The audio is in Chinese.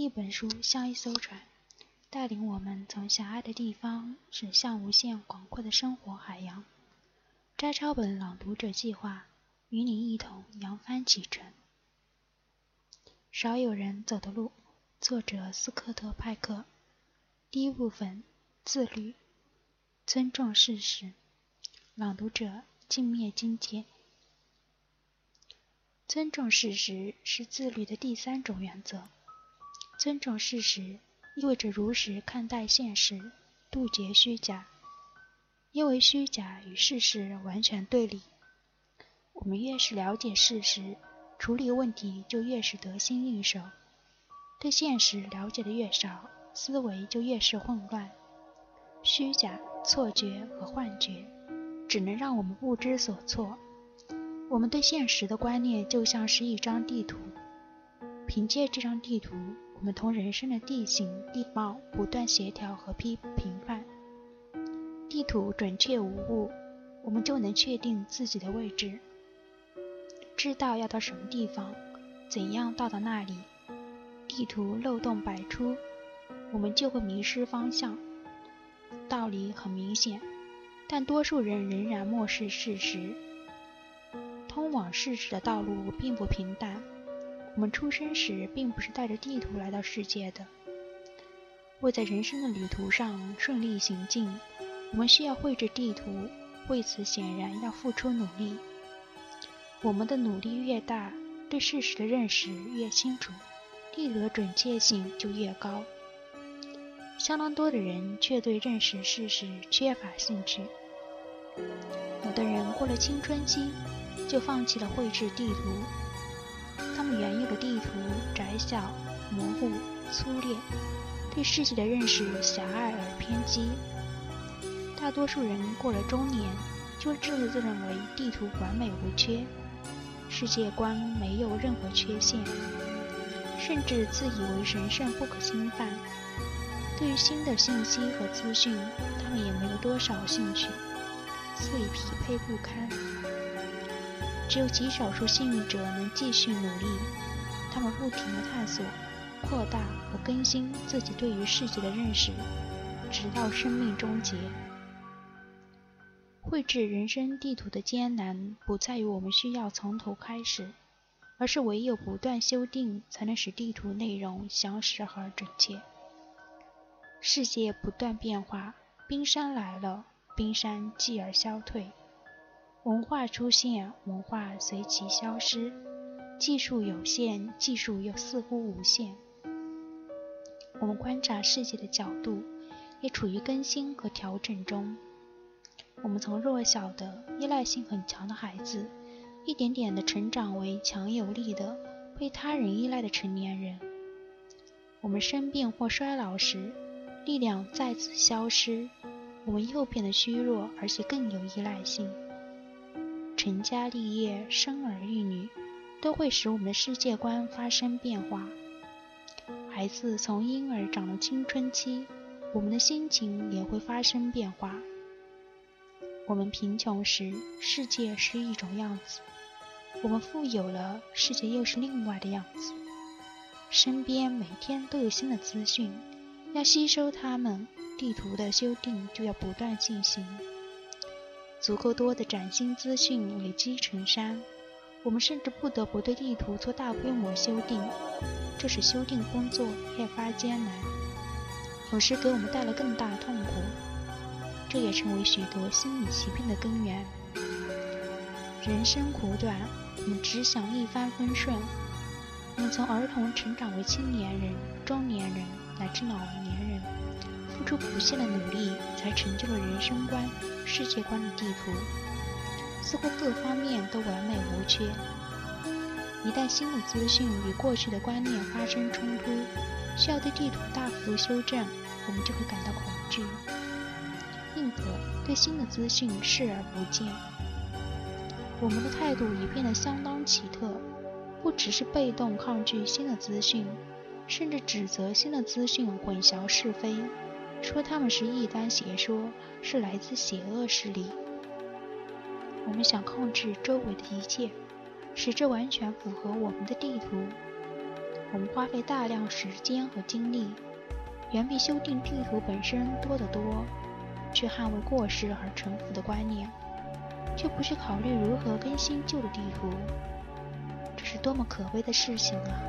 一本书像一艘船，带领我们从狭隘的地方驶向无限广阔的生活海洋。摘抄本朗读者计划与你一同扬帆启程。少有人走的路，作者斯科特·派克。第一部分：自律，尊重事实。朗读者：镜面金姐。尊重事实是自律的第三种原则。尊重事实意味着如实看待现实，杜绝虚假，因为虚假与事实完全对立。我们越是了解事实，处理问题就越是得心应手；对现实了解的越少，思维就越是混乱。虚假、错觉和幻觉只能让我们不知所措。我们对现实的观念就像是一张地图，凭借这张地图。我们同人生的地形地貌不断协调和批评判，地图准确无误，我们就能确定自己的位置，知道要到什么地方，怎样到达那里。地图漏洞百出，我们就会迷失方向。道理很明显，但多数人仍然漠视事实。通往事实的道路并不平坦。我们出生时并不是带着地图来到世界的，为在人生的旅途上顺利行进，我们需要绘制地图，为此显然要付出努力。我们的努力越大，对事实的认识越清楚，地图的准确性就越高。相当多的人却对认识事实缺乏兴趣，有的人过了青春期就放弃了绘制地图。地图窄小、模糊、粗劣，对世界的认识狭隘而偏激。大多数人过了中年，就自认为地图完美无缺，世界观没有任何缺陷，甚至自以为神圣不可侵犯。对于新的信息和资讯，他们也没有多少兴趣，所以匹配不堪。只有极少数幸运者能继续努力，他们不停地探索、扩大和更新自己对于世界的认识，直到生命终结。绘制人生地图的艰难不在于我们需要从头开始，而是唯有不断修订，才能使地图内容详实而准确。世界不断变化，冰山来了，冰山继而消退。文化出现，文化随即消失；技术有限，技术又似乎无限。我们观察世界的角度也处于更新和调整中。我们从弱小的、依赖性很强的孩子，一点点地成长为强有力的、被他人依赖的成年人。我们生病或衰老时，力量再次消失，我们又变得虚弱，而且更有依赖性。成家立业、生儿育女，都会使我们的世界观发生变化。孩子从婴儿长到青春期，我们的心情也会发生变化。我们贫穷时，世界是一种样子；我们富有了，世界又是另外的样子。身边每天都有新的资讯，要吸收它们，地图的修订就要不断进行。足够多的崭新资讯累积成山，我们甚至不得不对地图做大规模修订，这使修订工作越发艰难，有时给我们带来更大痛苦。这也成为许多心理疾病的根源。人生苦短，我们只想一帆风顺。我们从儿童成长为青年人、中年人乃至老年人，付出不懈的努力，才成就了人生观。世界观的地图似乎各方面都完美无缺。一旦新的资讯与过去的观念发生冲突，需要对地图大幅度修正，我们就会感到恐惧，宁可对新的资讯视而不见。我们的态度已变得相当奇特，不只是被动抗拒新的资讯，甚至指责新的资讯混淆是非。说他们是异端邪说，是来自邪恶势力。我们想控制周围的一切，使这完全符合我们的地图。我们花费大量时间和精力，远比修订地图本身多得多，去捍卫过时而陈腐的观念，却不去考虑如何更新旧的地图，这是多么可悲的事情啊！